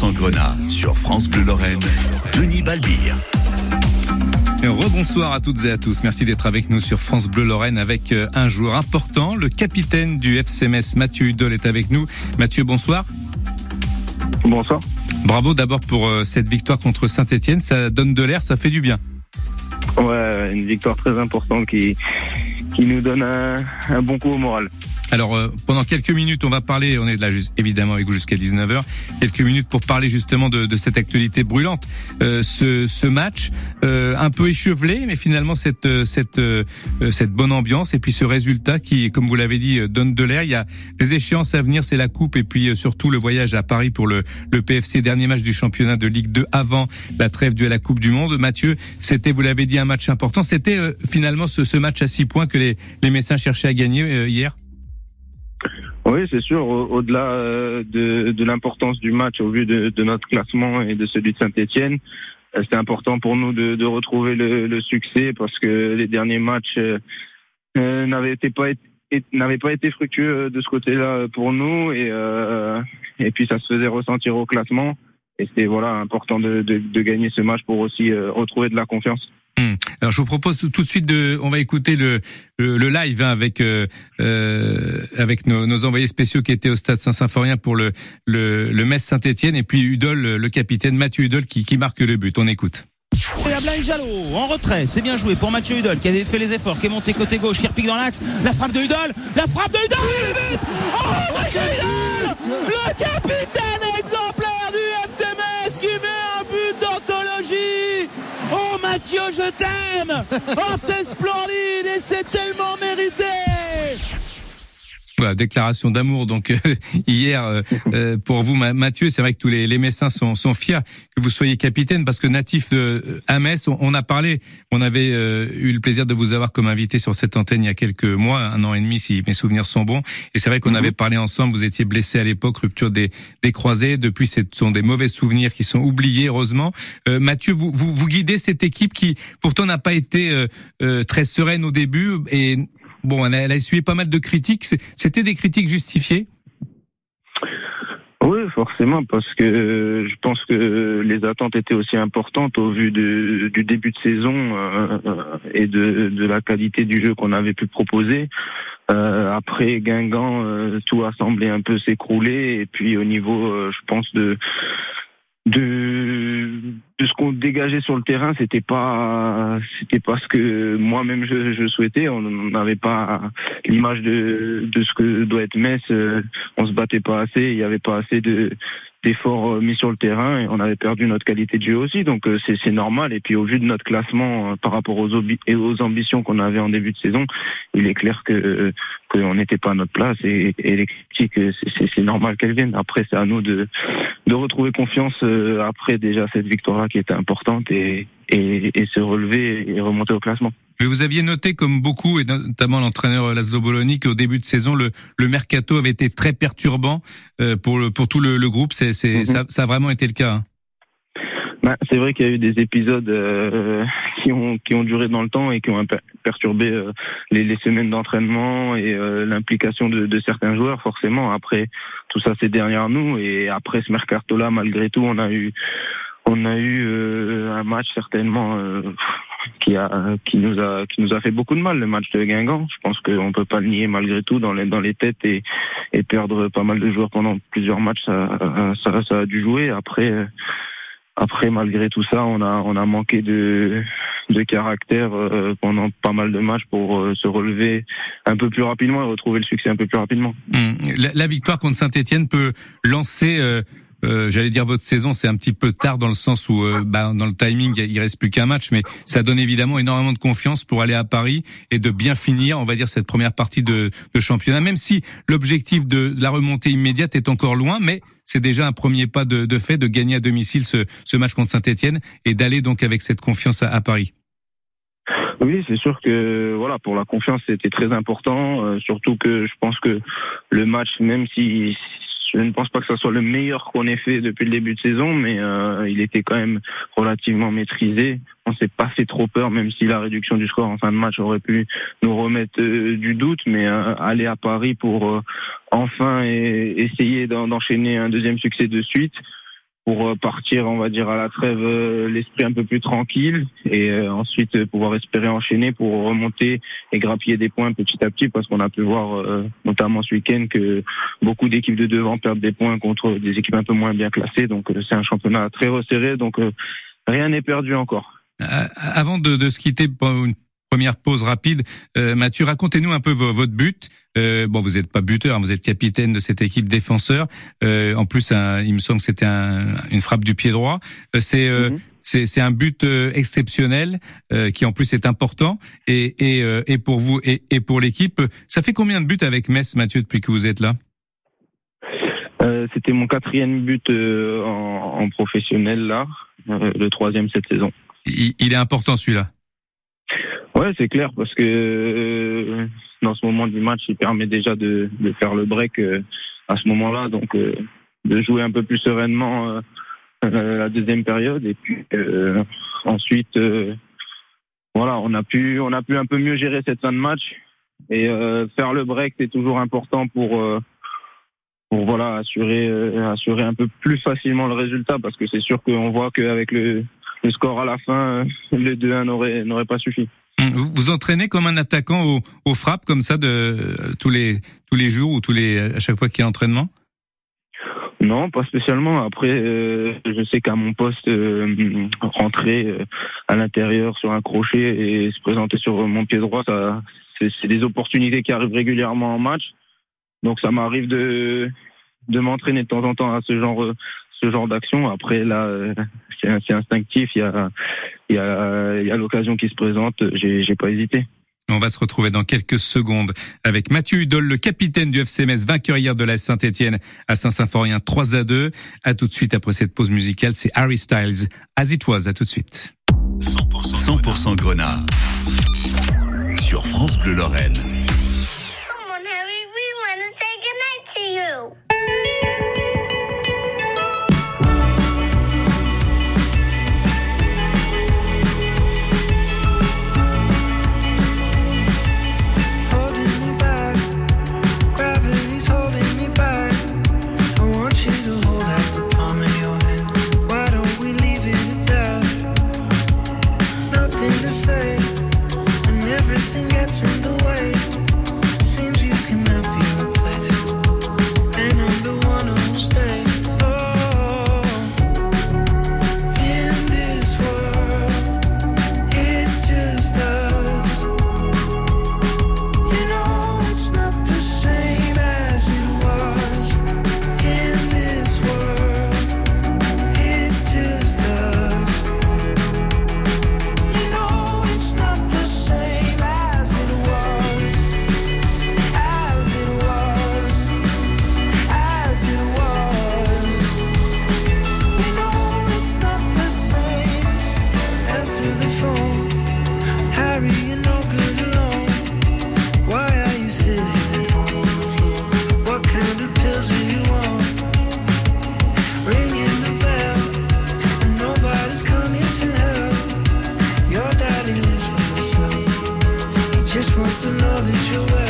100% Grenat sur France Bleu Lorraine, Denis Balbir. Rebonsoir à toutes et à tous. Merci d'être avec nous sur France Bleu Lorraine avec euh, un joueur important. Le capitaine du FCMS, Mathieu Hudol, est avec nous. Mathieu, bonsoir. Bonsoir. Bravo d'abord pour euh, cette victoire contre Saint-Etienne. Ça donne de l'air, ça fait du bien. Ouais, une victoire très importante qui, qui nous donne un, un bon coup au moral. Alors euh, pendant quelques minutes, on va parler, on est là évidemment avec vous jusqu'à 19h, quelques minutes pour parler justement de, de cette actualité brûlante. Euh, ce, ce, match euh, un peu échevelé, mais finalement cette euh, cette euh, cette bonne ambiance et puis ce résultat qui, comme vous l'avez dit, donne de l'air. Il y a les échéances à venir, c'est la coupe et puis surtout le voyage à Paris pour le, le PFC, dernier match du championnat de Ligue 2 avant la trêve de la Coupe du Monde. Mathieu, c'était, vous l'avez dit, un match important. C'était finalement ce, ce, match à six points que les, les Messins cherchaient à gagner hier. Oui, c'est sûr. Au-delà euh, de, l'importance du match au vu de, notre classement et de celui de Saint-Etienne, euh, c'est important pour nous de, retrouver le, succès parce que les derniers matchs euh, n'avaient pas été fructueux de ce côté-là pour nous et puis ça se faisait ressentir au classement et c'était voilà important de, gagner ce match pour aussi retrouver de la confiance. Hmm. Alors je vous propose tout de suite de, on va écouter le le, live hein, avec euh, euh, avec nos, envoyés spéciaux qui étaient au stade Saint-Symphorien pour le le, le Metz Saint-Étienne et puis Udol, le capitaine Mathieu Udol qui, qui marque le but. On écoute. Et Jalot en retrait, c'est bien joué pour Mathieu Hudol qui avait fait les efforts, qui est monté côté gauche, qui repique dans l'axe. La frappe de Hudol, la frappe de Hudol, le but Oh Mathieu Hudol Le capitaine Mathieu, je t'aime. Oh c'est splendide et c'est tellement mérité voilà, déclaration d'amour donc hier euh, euh, pour vous Mathieu. C'est vrai que tous les, les Messins sont, sont fiers que vous soyez capitaine parce que natif de à Metz on, a parlé. On avait euh, eu le plaisir de vous avoir comme invité sur cette antenne il y a quelques mois un an et demi si mes souvenirs sont bons. Et c'est vrai qu'on mhm. avait parlé ensemble. Vous étiez blessé à l'époque rupture des, des croisés. Depuis ce sont des mauvais souvenirs qui sont oubliés heureusement. Mathieu vous, vous, vous guidez cette équipe qui pourtant n'a pas été très sereine au début et Bon, elle a, elle a essuyé pas mal de critiques. C'était des critiques justifiées? Oui, forcément, parce que euh, je pense que les attentes étaient aussi importantes au vu du début de saison euh, et de, de, la qualité du jeu qu'on avait pu proposer. Euh, après Guingamp, euh, tout a semblé un peu s'écrouler et puis au niveau, je pense de de de ce qu'on dégageait sur le terrain, c'était pas c'était pas ce que moi-même je, souhaitais. On n'avait pas l'image de de ce que doit être Metz. On se battait pas assez. Il y avait pas assez de d'efforts euh, mis sur le terrain et on avait perdu notre qualité de jeu aussi. Donc euh, c'est normal. Et puis au vu de notre classement euh, par rapport aux, et aux ambitions qu'on avait en début de saison, il est clair que qu'on n'était pas à notre place et, et les critiques, c'est normal qu'elles viennent. Après, c'est à nous de de retrouver confiance après déjà cette victoire-là qui était importante et, et, et se relever et remonter au classement. Mais vous aviez noté, comme beaucoup, et notamment l'entraîneur Laszlo Bologna, qu'au début de saison, le, le mercato avait été très perturbant euh, pour, le, pour tout le, le groupe. C'est, c'est, mhm. ça, ça, a vraiment été le cas. Hein. Bah, c'est vrai qu'il y a eu des épisodes euh, qui ont qui ont duré dans le temps et qui ont perturbé euh, les, les, semaines d'entraînement et euh, l'implication de, de, certains joueurs forcément. Après tout ça c'est derrière nous et après ce mercato là malgré tout on a eu on a eu euh, un match certainement euh, qui a qui nous a qui nous a fait beaucoup de mal le match de Guingamp. Je pense qu'on peut pas le nier malgré tout dans les dans les têtes et, et perdre pas mal de joueurs pendant plusieurs matchs ça ça, ça a dû jouer. Après après malgré tout ça on a on a manqué de de caractère euh, pendant pas mal de matchs pour se relever un peu plus rapidement et retrouver le succès un peu plus rapidement. Hum, la, victoire contre Saint-Etienne peut lancer euh, j'allais dire votre saison, c'est un petit peu tard dans le sens où euh, bah, dans le timing il reste plus qu'un match, mais ça donne évidemment énormément de confiance pour aller à Paris et de bien finir, on va dire cette première partie de, de championnat, même si l'objectif de, la remontée immédiate est encore loin, mais c'est déjà un premier pas de, de, fait de gagner à domicile ce, ce match contre Saint-Etienne et d'aller donc avec cette confiance à, Paris. Oui, c'est sûr que voilà pour la confiance c'était très important, euh, surtout que je pense que le match, même si je ne pense pas que ce soit le meilleur qu'on ait fait depuis le début de saison, mais euh, il était quand même relativement maîtrisé. On s'est pas fait trop peur, même si la réduction du score en fin de match aurait pu nous remettre euh, du doute. Mais euh, aller à Paris pour enfin essayer d'enchaîner un deuxième succès de suite, pour euh, partir, on va dire, à la trêve euh, l'esprit un peu plus tranquille et euh, ensuite pouvoir espérer enchaîner pour remonter et grappiller des points petit à petit parce qu'on a pu voir notamment ce week-end que beaucoup d'équipes de devant perdent des points contre des équipes un peu moins bien classées. Donc c'est un championnat très resserré, donc rien n'est perdu encore. Avant de, se quitter première pause rapide, Mathieu, racontez-nous un peu votre but. Euh, bon, vous n'êtes pas buteur, hein, vous êtes capitaine de cette équipe défenseur. Euh, en plus, il me semble que c'était une frappe du pied droit. Euh, c'est mhm. c'est un but exceptionnel qui en plus est important et et, et pour vous et, et pour l'équipe. Ça fait combien de buts avec Metz, Mathieu, depuis que vous êtes là? C'était mon quatrième but en, en, professionnel là, le troisième cette saison. il est important celui-là? Ouais, c'est clair parce que euh, dans ce moment du match, il permet déjà de, de faire le break euh, à ce moment-là, donc euh, de jouer un peu plus sereinement la deuxième période. Et puis ensuite, voilà, on a pu on a pu un peu mieux gérer cette fin de match. Et faire le break, c'est toujours important pour pour voilà assurer assurer un peu plus facilement le résultat. Parce que c'est sûr qu'on voit qu'avec le le score à la fin, le 2-1 n'aurait n'aurait pas suffi. Vous, entraînez comme un attaquant au, au frappe comme ça de euh, tous les tous les jours ou tous les à chaque fois qu'il y a entraînement? Non, pas spécialement. Après, euh, je sais qu'à mon poste, euh, rentrer à l'intérieur sur un crochet et se présenter sur mon pied droit, ça, c'est des opportunités qui arrivent régulièrement en match. Donc ça m'arrive de de m'entraîner de temps en temps à ce genre ce genre d'action. Après là, c'est instinctif. Il y a il y a, y a l'occasion qui se présente, j'ai pas hésité. On va se retrouver dans quelques secondes avec Mathieu Hudol, le capitaine du FCMS, vainqueur hier de la Saint-Etienne à Saint-Symphorien 3 à 2. À tout de suite après cette pause musicale, c'est Harry Styles, As It Was. À tout de suite. 100%, 100 Grenat sur France Bleu Lorraine. you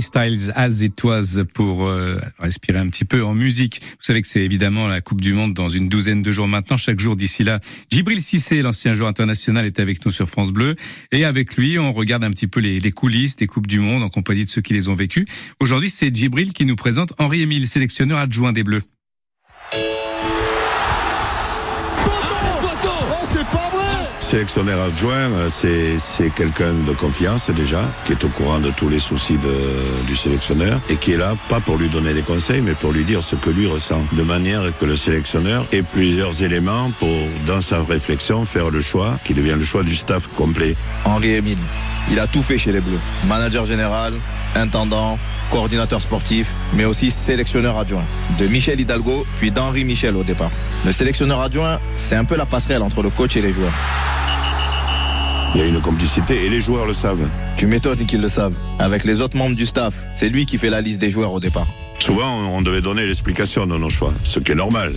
Styles, As It Was, pour euh, respirer un petit peu en musique. Vous savez que c'est évidemment la Coupe du Monde dans une douzaine de jours maintenant. Chaque jour d'ici là, Djibril Cissé, l'ancien joueur international, est avec nous sur France Bleu. Et avec lui, on regarde un petit peu les, les coulisses des Coupes du Monde en compagnie de ceux qui les ont vécues. Aujourd'hui, c'est Djibril qui nous présente Henri-Émile, sélectionneur adjoint des Bleus. Sélectionneur adjoint, euh, c'est quelqu'un de confiance déjà, qui est au courant de tous les soucis du sélectionneur et qui est là, pas pour lui donner des conseils, mais pour lui dire ce que lui ressent. De manière que le sélectionneur ait plusieurs éléments pour, dans sa réflexion, faire le choix qui devient le choix du staff complet. Henri Emile, il a tout fait chez les Bleus. Manager général, intendant, coordinateur sportif, mais aussi sélectionneur adjoint. De Michel Hidalgo, puis d'Henri Michel au départ. Le sélectionneur adjoint, c'est un peu la passerelle entre le coach et les joueurs. Il y a une complicité et les joueurs le savent. Tu m'étonnes qu'ils le savent. Avec les autres membres du staff, c'est lui qui fait la liste des joueurs au départ. Souvent, on devait donner l'explication de nos choix, ce qui est normal.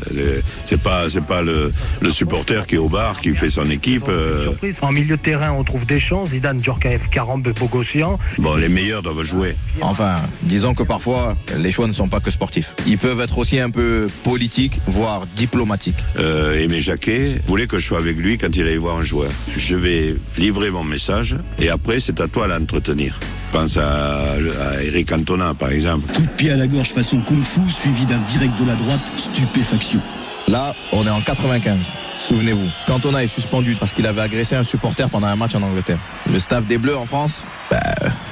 C'est pas, c'est pas le, le, supporter qui est au bar, qui fait son équipe. Euh... Surprise. En milieu de terrain, on trouve des chances. Zidane, Djorkaeff, Karambe, Bogossian. Bon, les meilleurs doivent jouer. Enfin, disons que parfois, les choix ne sont pas que sportifs. Ils peuvent être aussi un peu politiques, voire diplomatiques. Euh, Aimé Jacquet voulait que je sois avec lui quand il allait voir un joueur. Je vais livrer mon message et après, c'est à toi l'entretenir. Je pense à, à Eric Cantona, par exemple. Coup de pied à la gorge façon kung-fu, suivi d'un direct de la droite, stupéfaction. Là, on est en 95. Souvenez-vous, Cantona est suspendu parce qu'il avait agressé un supporter pendant un match en Angleterre. Le staff des Bleus en France, bah,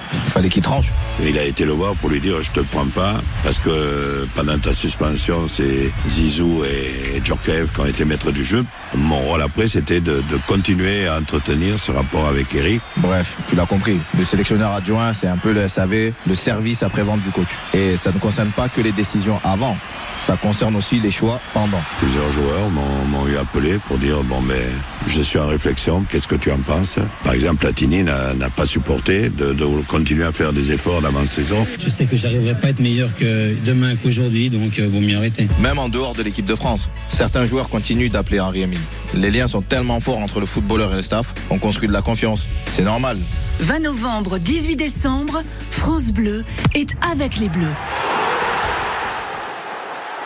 fallait qu'il tranche. Il a été le voir pour lui dire je te prends pas parce que pendant ta suspension c'est Zizou et Djorkaeff qui ont été maîtres du jeu. Mon rôle après c'était de, de, continuer à entretenir ce rapport avec Eric. Bref, tu l'as compris. Le sélectionneur adjoint c'est un peu le SAV, le service après-vente du coach. Et ça ne concerne pas que les décisions avant. Ça concerne aussi les choix pendant. Plusieurs joueurs m'ont eu appelé pour dire bon mais je suis en réflexion, qu'est-ce que tu en penses? Par exemple, Platini n'a pas supporté de, de, continuer à faire des efforts Je sais que j'arriverai pas à être meilleur que demain qu'aujourd'hui, donc euh, vaut mieux arrêter. Même en dehors de l'équipe de France, certains joueurs continuent d'appeler Henri Emile. Les liens sont tellement forts entre le footballeur et le staff, on construit de la confiance. C'est normal. 20 novembre, 18 décembre, France Bleu est avec les Bleus.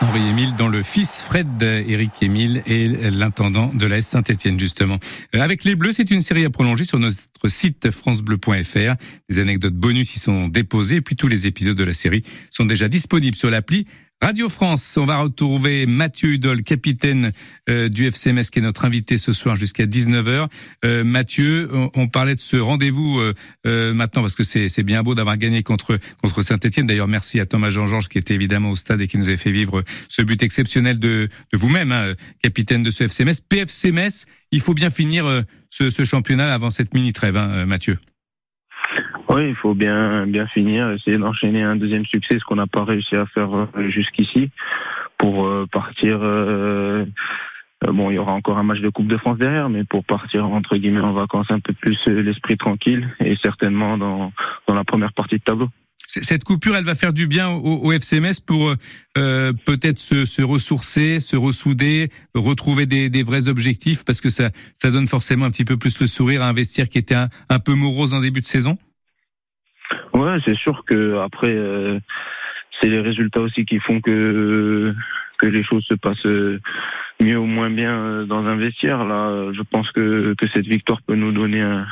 Henri Émile dans le fils Fred Eric Émile et l'intendant de la Saint-Etienne justement. Avec les Bleus, c'est une série à prolonger sur notre site francebleu.fr. Des anecdotes bonus y sont déposées et puis tous les épisodes de la série sont déjà disponibles sur l'appli Radio France, on va retrouver Mathieu Hudol, capitaine euh, du FCMS, qui est notre invité ce soir jusqu'à 19h. Euh, Mathieu, on, parlait de ce rendez-vous euh, maintenant parce que c'est bien beau d'avoir gagné contre contre Saint-Etienne. D'ailleurs, merci à Thomas Jean-Georges qui était évidemment au stade et qui nous avait fait vivre ce but exceptionnel de, vous-même, hein, capitaine de ce FCMS. PFCMS, il faut bien finir ce, ce, championnat avant cette mini-trêve, hein, Mathieu. Oui, il faut bien bien finir, essayer d'enchaîner un deuxième succès, ce qu'on n'a pas réussi à faire jusqu'ici, pour partir. Euh, bon, il y aura encore un match de Coupe de France derrière, mais pour partir entre guillemets en vacances un peu plus l'esprit tranquille et certainement dans dans la première partie de tableau. Cette coupure, elle va faire du bien au, au FCMS pour euh, peut-être se, se, ressourcer, se ressouder, retrouver des, des, vrais objectifs, parce que ça, ça donne forcément un petit peu plus le sourire à investir qui était un, un peu morose en début de saison? Ouais, c'est sûr que après, euh, c'est les résultats aussi qui font que que les choses se passent mieux ou moins bien dans un vestiaire. Là, je pense que que cette victoire peut nous donner un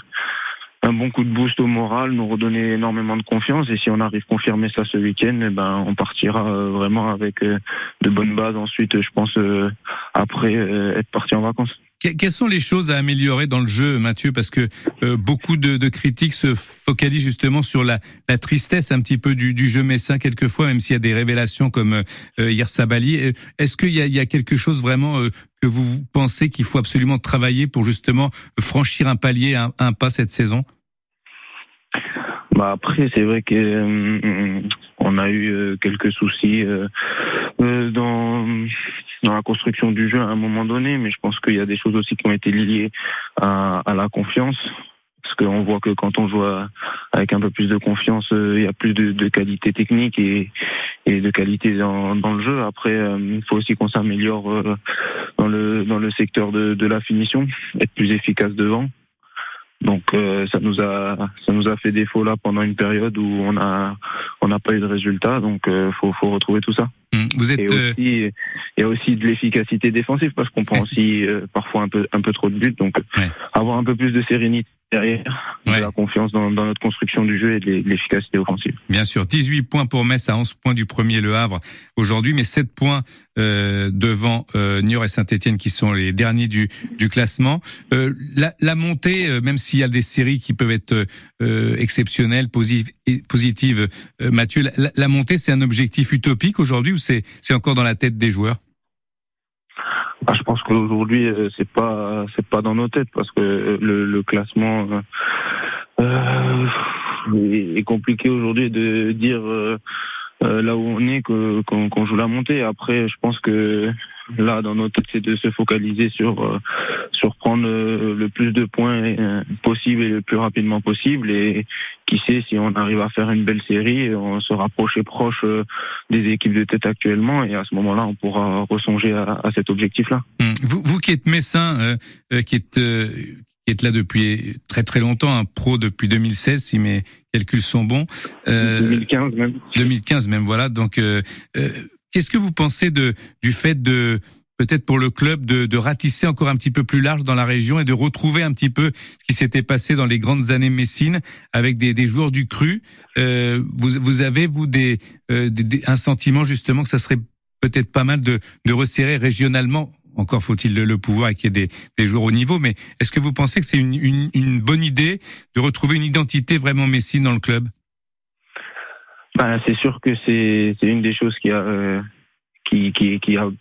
un bon coup de boost au moral, nous redonner énormément de confiance. Et si on arrive à confirmer ça ce week-end, eh ben, on partira vraiment avec de bonnes bases ensuite, je pense, après être parti en vacances. Quelles sont les choses à améliorer dans le jeu, Mathieu? Parce que euh, beaucoup de, de, critiques se focalisent justement sur la, la tristesse un petit peu du, du, jeu messin quelquefois, même s'il y a des révélations comme euh, hier Sabali. Est-ce qu'il y y a quelque chose vraiment euh, que vous pensez qu'il faut absolument travailler pour justement franchir un palier, un, un pas cette saison? Bah après, c'est vrai que euh, on a eu euh, quelques soucis euh, dans dans la construction du jeu à un moment donné, mais je pense qu'il y a des choses aussi qui ont été liées à, la confiance. Parce qu'on voit que quand on joue avec un peu plus de confiance, il y a plus de, de qualité technique et, et de qualité dans, dans, le jeu. Après, il faut aussi qu'on s'améliore dans le dans le secteur de, de la finition, être plus efficace devant. Donc euh, ça nous a ça nous a fait défaut là pendant une période où on a on n'a pas eu de résultats. Donc euh, faut faut retrouver tout ça. Hum, Vous êtes Et euh, aussi il y a aussi de l'efficacité défensive parce qu'on prend aussi euh, parfois un peu un peu trop de buts. Donc Ouais. avoir un peu plus de sérénité derrière, Ouais. de la confiance dans, dans notre construction du jeu et de l'e- de l'efficacité offensive. Bien sûr, 18 points pour Metz à 11 points du premier Le Havre aujourd'hui, mais 7 points euh, devant euh, Niort et Saint-Etienne qui sont les derniers du, du classement. Euh, la, la montée, euh, même s'il y a des séries qui peuvent être euh, exceptionnelles, posi- et positives, euh, Mathieu, la, montée c'est un objectif utopique aujourd'hui ou c'est encore dans la tête des joueurs? Ah, je pense qu'aujourd'hui euh, c'est pas c'est pas dans nos têtes parce que euh, le, classement euh, est, compliqué aujourd'hui de dire euh, là où on est qu'on qu'on joue la montée. Après, je pense que là dans nos têtes c'est de se focaliser sur euh, sur prendre euh, le plus de points euh, possible et le plus rapidement possible et qui sait si on arrive à faire une belle série, on se rapprocher proche euh, des équipes de tête actuellement et à ce moment-là on pourra ressonger à, à cet objectif-là. Hum, Vous, vous qui êtes messin, euh, qui êtes qui êtes là depuis très très longtemps, un pro depuis 2016 si mes calculs sont bons. Euh, 2015 même. 2015 même voilà. Donc euh, euh, qu'est-ce que vous pensez de du fait de peut-être pour le club de, de ratisser encore un petit peu plus large dans la région et de retrouver un petit peu ce qui s'était passé dans les grandes années messines avec des, des joueurs du cru? Euh, vous, vous avez vous des, euh, des- des- un sentiment justement que ça serait peut-être pas mal de, de resserrer régionalement. Encore faut-il le, pouvoir et qu'il y ait des, joueurs au niveau, mais est-ce que vous pensez que c'est une, bonne idée de retrouver une identité vraiment messine dans le club? Bah, c'est sûr que c'est une des choses qui a euh,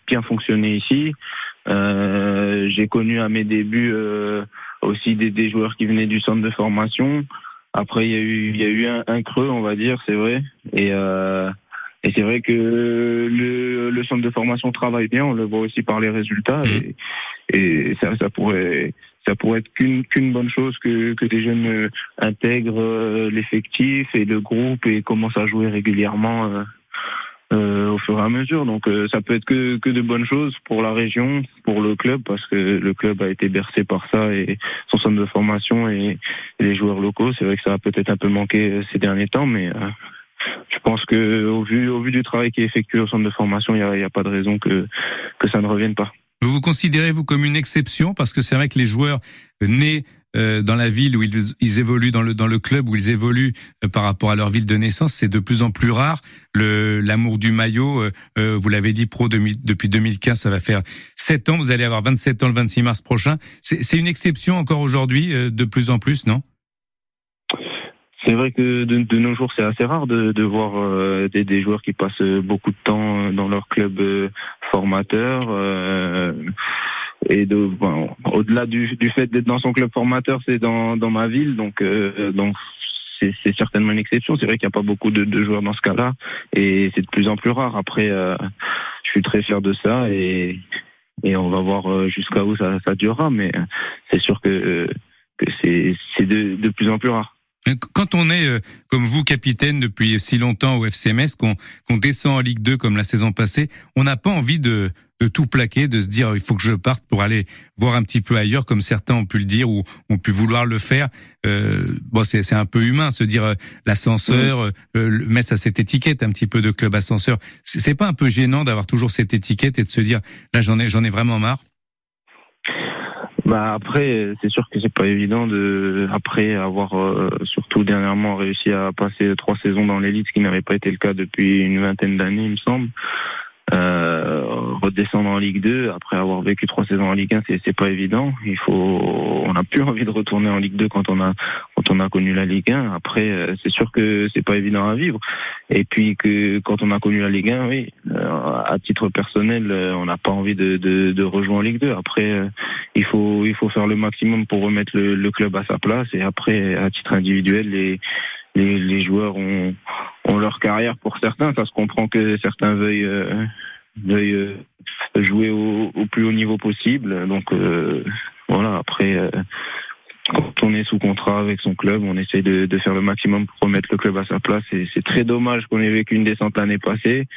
bien fonctionné ici. Euh, J'ai connu à mes débuts euh, aussi des, joueurs qui venaient du centre de formation. Après, il y a eu un, un creux, on va dire, c'est vrai. Et et c'est vrai que le, le centre de formation travaille bien, on le voit aussi par les résultats. Et, et ça, ça pourrait ça pourrait être qu'une qu'une bonne chose que, que des jeunes euh, intègrent euh, l'effectif et le groupe et commencent à jouer régulièrement euh, euh, au fur et à mesure. Donc euh, ça peut être que, que de bonnes choses pour la région, pour le club, parce que le club a été bercé par ça et son centre de formation et, et les joueurs locaux. C'est vrai que ça a peut-être un peu manqué ces derniers temps, mais euh, je pense que au vu au vu du travail qui est effectué au centre de formation, il n'y a, y a pas de raison que que ça ne revienne pas. Vous vous considérez vous comme une exception? Parce que c'est vrai que les joueurs nés euh, dans la ville où ils, évoluent dans le dans le club où ils évoluent euh, par rapport à leur ville de naissance, c'est de plus en plus rare. L'amour du maillot, euh, euh, vous l'avez dit, pro depuis 2015, ça va faire 7 ans. Vous allez avoir 27 ans le 26 mars prochain. C'est c'est une exception encore aujourd'hui, euh, de plus en plus, non? C'est vrai que de, nos jours, c'est assez rare de, de voir euh, des, des joueurs qui passent beaucoup de temps euh, dans leur club euh, formateur. euh, et de, bon, au-delà du, du fait d'être dans son club formateur, c'est dans, dans ma ville, donc euh, donc c'est certainement une exception. C'est vrai qu'il n'y a pas beaucoup de, de joueurs dans ce cas-là, et c'est de plus en plus rare. Après, je suis très fier de ça, et et on va voir jusqu'à où ça, ça durera, mais c'est sûr que que c'est c'est de, de plus en plus rare. Quand on est, euh, comme vous, capitaine depuis si longtemps au FCMS, qu'on qu'on descend en Ligue 2 comme la saison passée, on n'a pas envie de, de tout plaquer, de se dire il faut que je parte pour aller voir un petit peu ailleurs, comme certains ont pu le dire ou ont pu vouloir le faire. Euh, bon, c'est un peu humain, se dire euh, l'ascenseur, euh, le Metz a cette étiquette un petit peu de club ascenseur. C'est c'est pas un peu gênant d'avoir toujours cette étiquette et de se dire là j'en ai j'en ai vraiment marre. Bah après, c'est sûr que c'est pas évident de après avoir euh, surtout dernièrement réussi à passer trois saisons dans l'élite, ce qui n'avait pas été le cas depuis une vingtaine d'années, il me semble. Euh, redescendre en Ligue 2 après avoir vécu trois saisons en Ligue 1, c'est pas évident. Il faut, on n'a plus envie de retourner en Ligue 2 quand on a quand on a connu la Ligue 1. Après, euh, c'est sûr que c'est pas évident à vivre. Et puis que quand on a connu la Ligue 1, oui, euh, à titre personnel, on n'a pas envie de, de, de rejoindre Ligue 2. Après, il faut il faut faire le maximum pour remettre le, le club à sa place. Et après, à titre individuel, les les, les joueurs ont, ont leur carrière pour certains. Ça se comprend que certains veuillent, euh, veuillent euh, jouer au, plus haut niveau possible. Donc euh, voilà, après, euh, quand on est sous contrat avec son club, on essaie de, de faire le maximum pour remettre le club à sa place. C'est très dommage qu'on ait vécu une descente l'année passée.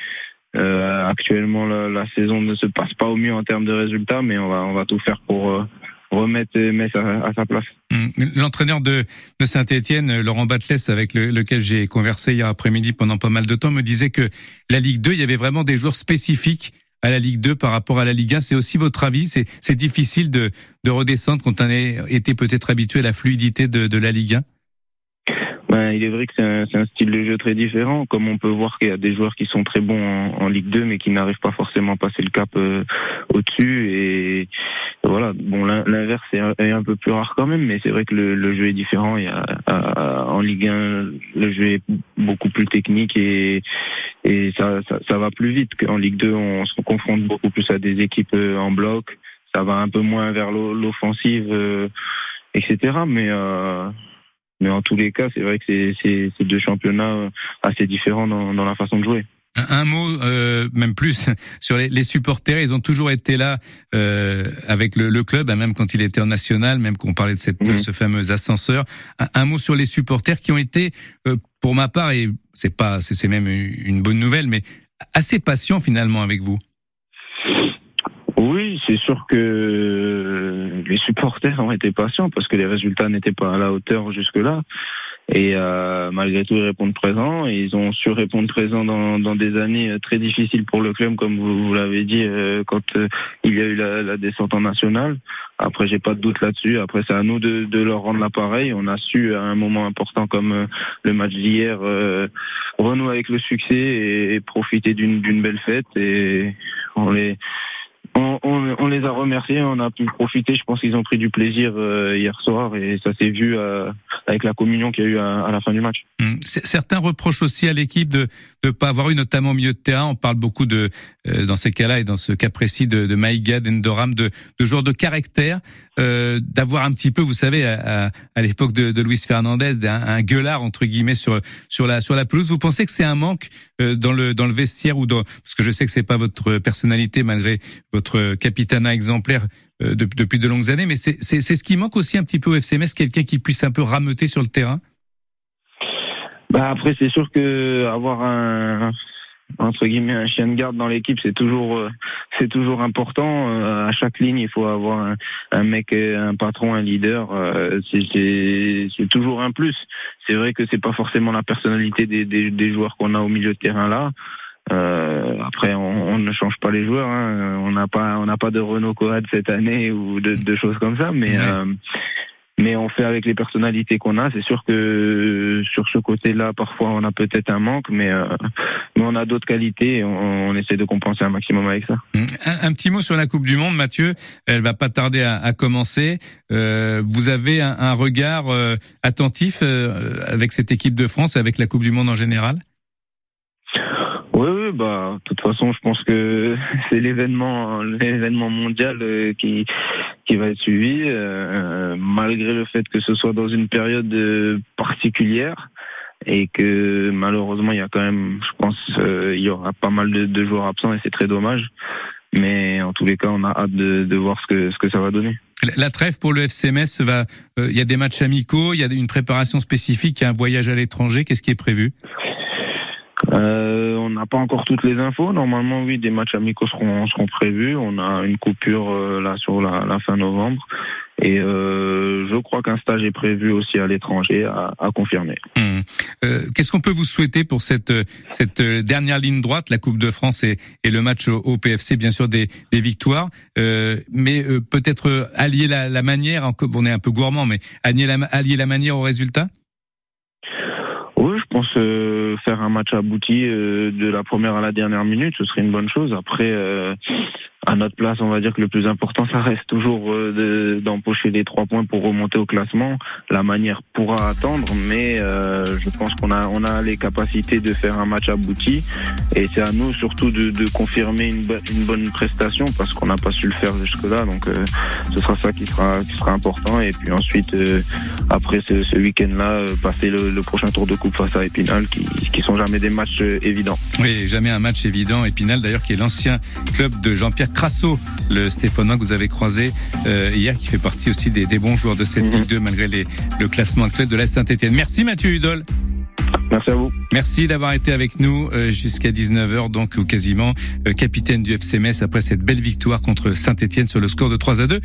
Euh, actuellement, la, la saison ne se passe pas au mieux en termes de résultats, mais on va, on va tout faire pour, remettre Metz à, sa place. Hum, l'entraîneur de, de Saint-Etienne, Laurent Batles, avec lequel j'ai conversé hier après-midi pendant pas mal de temps, me disait que la Ligue 2, il y avait vraiment des joueurs spécifiques à la Ligue 2 par rapport à la Ligue 1. C'est aussi votre avis? C'est difficile de, de redescendre quand on a été peut-être habitué à la fluidité de, de la Ligue 1 ben, il est vrai que c'est un, style de jeu très différent. Comme on peut voir qu'il y a des joueurs qui sont très bons en, Ligue 2, mais qui n'arrivent pas forcément à passer le cap euh, au-dessus. Et voilà, bon, l'inverse est, un peu plus rare quand même, mais c'est vrai que le, jeu est différent. Il y a, en Ligue 1, le jeu est beaucoup plus technique et, ça, va plus vite. qu'en Ligue 2, on se confronte beaucoup plus à des équipes euh, en bloc. Ça va un peu moins vers l'offensive, euh, etc. Mais mais en tous les cas, c'est vrai que c'est deux championnats euh, assez différents dans, dans la façon de jouer. Un, mot, euh, même plus, sur les, les, supporters. Ils ont toujours été là euh, avec le, le, club, hein, même quand il était en national, même qu'on parlait de, cette, mhm. ce fameux ascenseur. Un, mot sur les supporters qui ont été, euh, pour ma part, et c'est pas, c'est même une bonne nouvelle, mais assez patients finalement avec vous. Oui, c'est sûr que les supporters ont été patients parce que les résultats n'étaient pas à la hauteur jusque-là. Et euh, malgré tout, ils répondent présents. Ils ont su répondre présents dans, dans, des années très difficiles pour le club, comme vous, l'avez dit, euh, quand euh, il y a eu la, la, descente en national. Après, j'ai pas de doute là-dessus. Après, c'est à nous de, de, leur rendre l'appareil. On a su, à un moment important comme euh, le match d'hier, renouer avec le succès et, et profiter d'une belle fête. Et on les on, les a remerciés, on a pu profiter. Je pense qu'ils ont pris du plaisir euh, hier soir et ça s'est vu euh, avec la communion qu'il y a eu à, la fin du match. Hum, certains reprochent aussi à l'équipe de ne pas avoir eu, notamment au milieu de terrain. On parle beaucoup de, euh, dans ces cas-là et dans ce cas précis de, de Maïga, d'Endoram, de, de joueurs de caractère, euh, d'avoir un petit peu, vous savez, à, à, l'époque de, de Luis Fernandez, un, un, gueulard entre guillemets sur sur la sur la pelouse. Vous pensez que c'est un manque euh, dans le dans le vestiaire ou dans parce que je sais que c'est pas votre personnalité malgré votre capitana exemplaire depuis de longues années, mais c'est ce qui manque aussi un petit peu au FCMS, quelqu'un qui puisse un peu rameuter sur le terrain? Bah après c'est sûr que avoir un entre guillemets un chien de garde dans l'équipe c'est toujours euh, c'est toujours important euh, à chaque ligne il faut avoir un, un mec un patron un leader euh, c'est c'est toujours un plus c'est vrai que c'est pas forcément la personnalité des, des, des joueurs qu'on a au milieu de terrain là euh, après, on, on, ne change pas les joueurs. Hein. On n'a pas, on n'a pas de Renault Coad cette année ou de, de choses comme ça. Mais euh, mais on fait avec les personnalités qu'on a. C'est sûr que sur ce côté-là, parfois on a peut-être un manque, mais, euh, mais on a d'autres qualités. Et on, on, essaie de compenser un maximum avec ça. Mmh. Un, un, petit mot sur la Coupe du Monde, Mathieu. Elle va pas tarder à, à commencer. Euh, vous avez un, un regard euh, attentif euh, avec cette équipe de France, et avec la Coupe du Monde en général? Oui, oui, bah, de toute façon, je pense que c'est l'événement, l'événement mondial euh, qui qui va être suivi, euh, malgré le fait que ce soit dans une période euh, particulière et que malheureusement il y a quand même, je pense, il y aura pas mal de, de joueurs absents et c'est très dommage. Mais en tous les cas, on a hâte de, de voir ce que ce que ça va donner. La trêve pour le FCMS va, il y a des matchs amicaux, il y a une préparation spécifique, il y a un voyage à l'étranger. Qu'est-ce qui est prévu? Euh, on n'a pas encore toutes les infos. Normalement, oui, des matchs amicaux seront, seront prévus. On a une coupure euh, là sur la, la, fin novembre. Et euh, je crois qu'un stage est prévu aussi à l'étranger à, à, confirmer. Mmh. Euh, Qu'est-ce qu'on peut vous souhaiter pour cette, cette dernière ligne droite, la Coupe de France et, et le match au, PFC, bien sûr des, des victoires, euh, mais peut-être allier la, la manière, on est un peu gourmand, mais allier la, allier la manière au résultat? Pense euh, faire un match abouti euh, de la première à la dernière minute, ce serait une bonne chose. Après, euh, à notre place, on va dire que le plus important, ça reste toujours euh, d'empocher les trois points pour remonter au classement. La manière pourra attendre, mais euh, je pense qu'on a, on a les capacités de faire un match abouti. Et c'est à nous surtout de, de confirmer une, une, bonne prestation parce qu'on n'a pas su le faire jusque-là. Donc euh, ce sera ça qui sera, qui sera important. Et puis ensuite, euh, après ce, ce week-end-là, euh, passer le, le, prochain tour de coupe face à Épinal, qui, qui sont jamais des matchs évidents. Oui, jamais un match évident. Épinal d'ailleurs qui est l'ancien club de Jean-Pierre Crasso, le Stéphanois que vous avez croisé euh, hier, qui fait partie aussi des, des, bons joueurs de cette Ligue 2 malgré les, le classement actuel de la Saint-Etienne. Merci Mathieu Hudol. Merci à vous. Merci d'avoir été avec nous euh, jusqu'à 19h, donc ou quasiment euh, capitaine du FC Metz après cette belle victoire contre Saint-Etienne sur le score de 3 à 2.